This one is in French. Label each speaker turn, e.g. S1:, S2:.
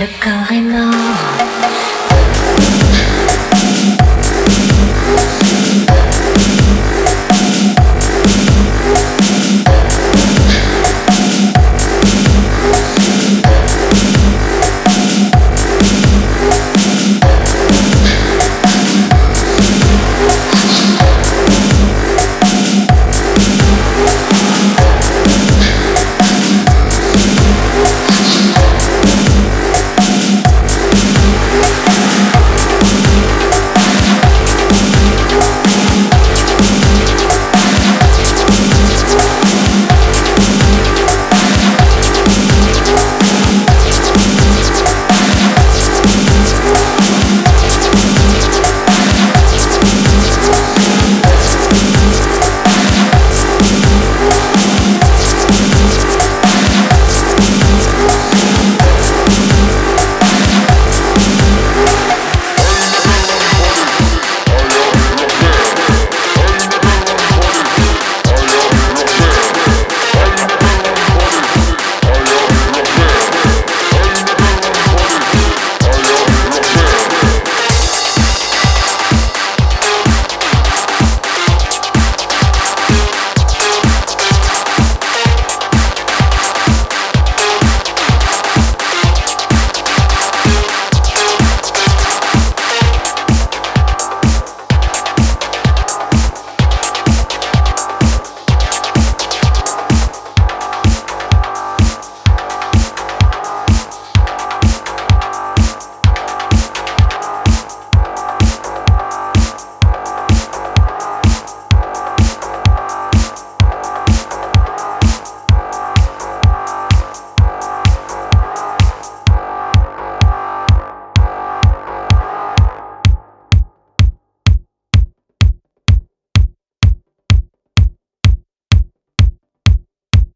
S1: le corps est mort.